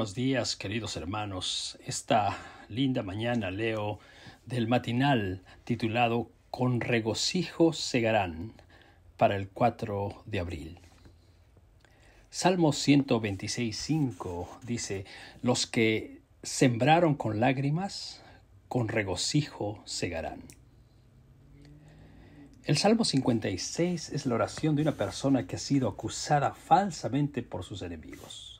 buenos días, queridos hermanos. Esta linda mañana leo del matinal titulado Con regocijo segarán para el 4 de abril. Salmo 126.5 dice, Los que sembraron con lágrimas, con regocijo segarán. El Salmo 56 es la oración de una persona que ha sido acusada falsamente por sus enemigos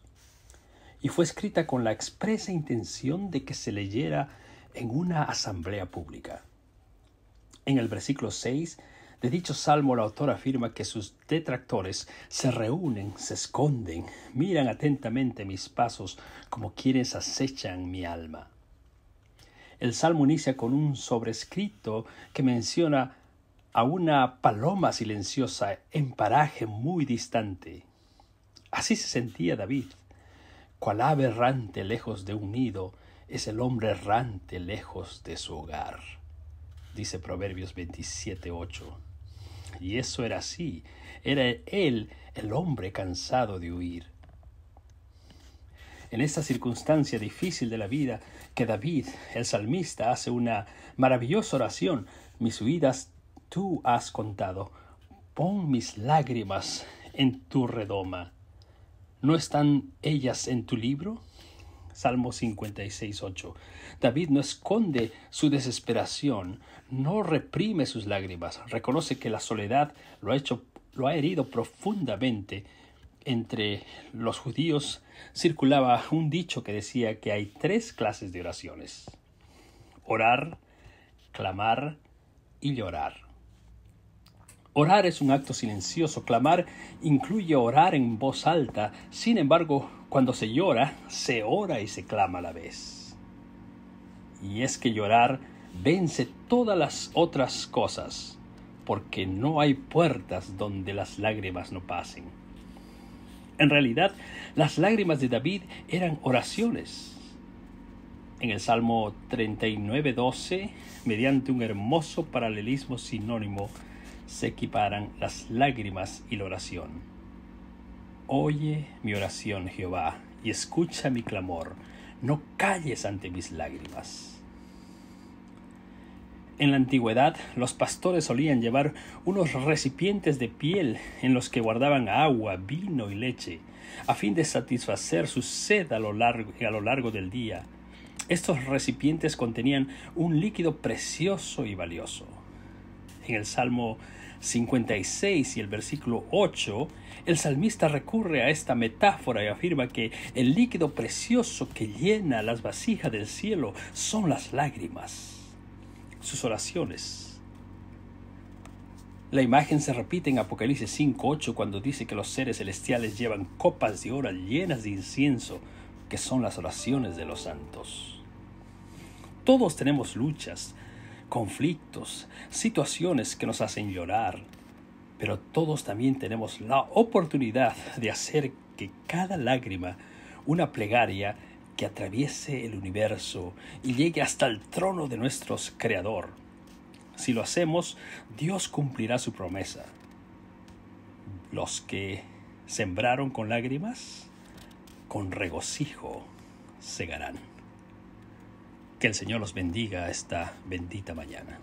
y fue escrita con la expresa intención de que se leyera en una asamblea pública. En el versículo 6 de dicho salmo el autor afirma que sus detractores se reúnen, se esconden, miran atentamente mis pasos como quienes acechan mi alma. El salmo inicia con un sobrescrito que menciona a una paloma silenciosa en paraje muy distante. Así se sentía David cual ave errante lejos de un nido, es el hombre errante lejos de su hogar. Dice Proverbios 27.8. Y eso era así. Era él el hombre cansado de huir. En esta circunstancia difícil de la vida, que David, el salmista, hace una maravillosa oración. Mis huidas tú has contado. Pon mis lágrimas en tu redoma. ¿No están ellas en tu libro? Salmo 56, 8. David no esconde su desesperación, no reprime sus lágrimas, reconoce que la soledad lo ha hecho, lo ha herido profundamente. Entre los judíos circulaba un dicho que decía que hay tres clases de oraciones: orar, clamar y llorar. Orar es un acto silencioso, clamar incluye orar en voz alta, sin embargo, cuando se llora, se ora y se clama a la vez. Y es que llorar vence todas las otras cosas, porque no hay puertas donde las lágrimas no pasen. En realidad, las lágrimas de David eran oraciones. En el Salmo 39.12, mediante un hermoso paralelismo sinónimo, se equiparan las lágrimas y la oración. Oye mi oración, Jehová, y escucha mi clamor, no calles ante mis lágrimas. En la antigüedad, los pastores solían llevar unos recipientes de piel en los que guardaban agua, vino y leche, a fin de satisfacer su sed a lo largo, a lo largo del día. Estos recipientes contenían un líquido precioso y valioso. En el Salmo 56 y el versículo 8, el salmista recurre a esta metáfora y afirma que el líquido precioso que llena las vasijas del cielo son las lágrimas, sus oraciones. La imagen se repite en Apocalipsis 5.8 cuando dice que los seres celestiales llevan copas de oro llenas de incienso, que son las oraciones de los santos. Todos tenemos luchas, conflictos, situaciones que nos hacen llorar, pero todos también tenemos la oportunidad de hacer que cada lágrima, una plegaria que atraviese el universo y llegue hasta el trono de nuestro Creador. Si lo hacemos, Dios cumplirá su promesa. Los que sembraron con lágrimas, con regocijo segarán. Que el Señor los bendiga esta bendita mañana.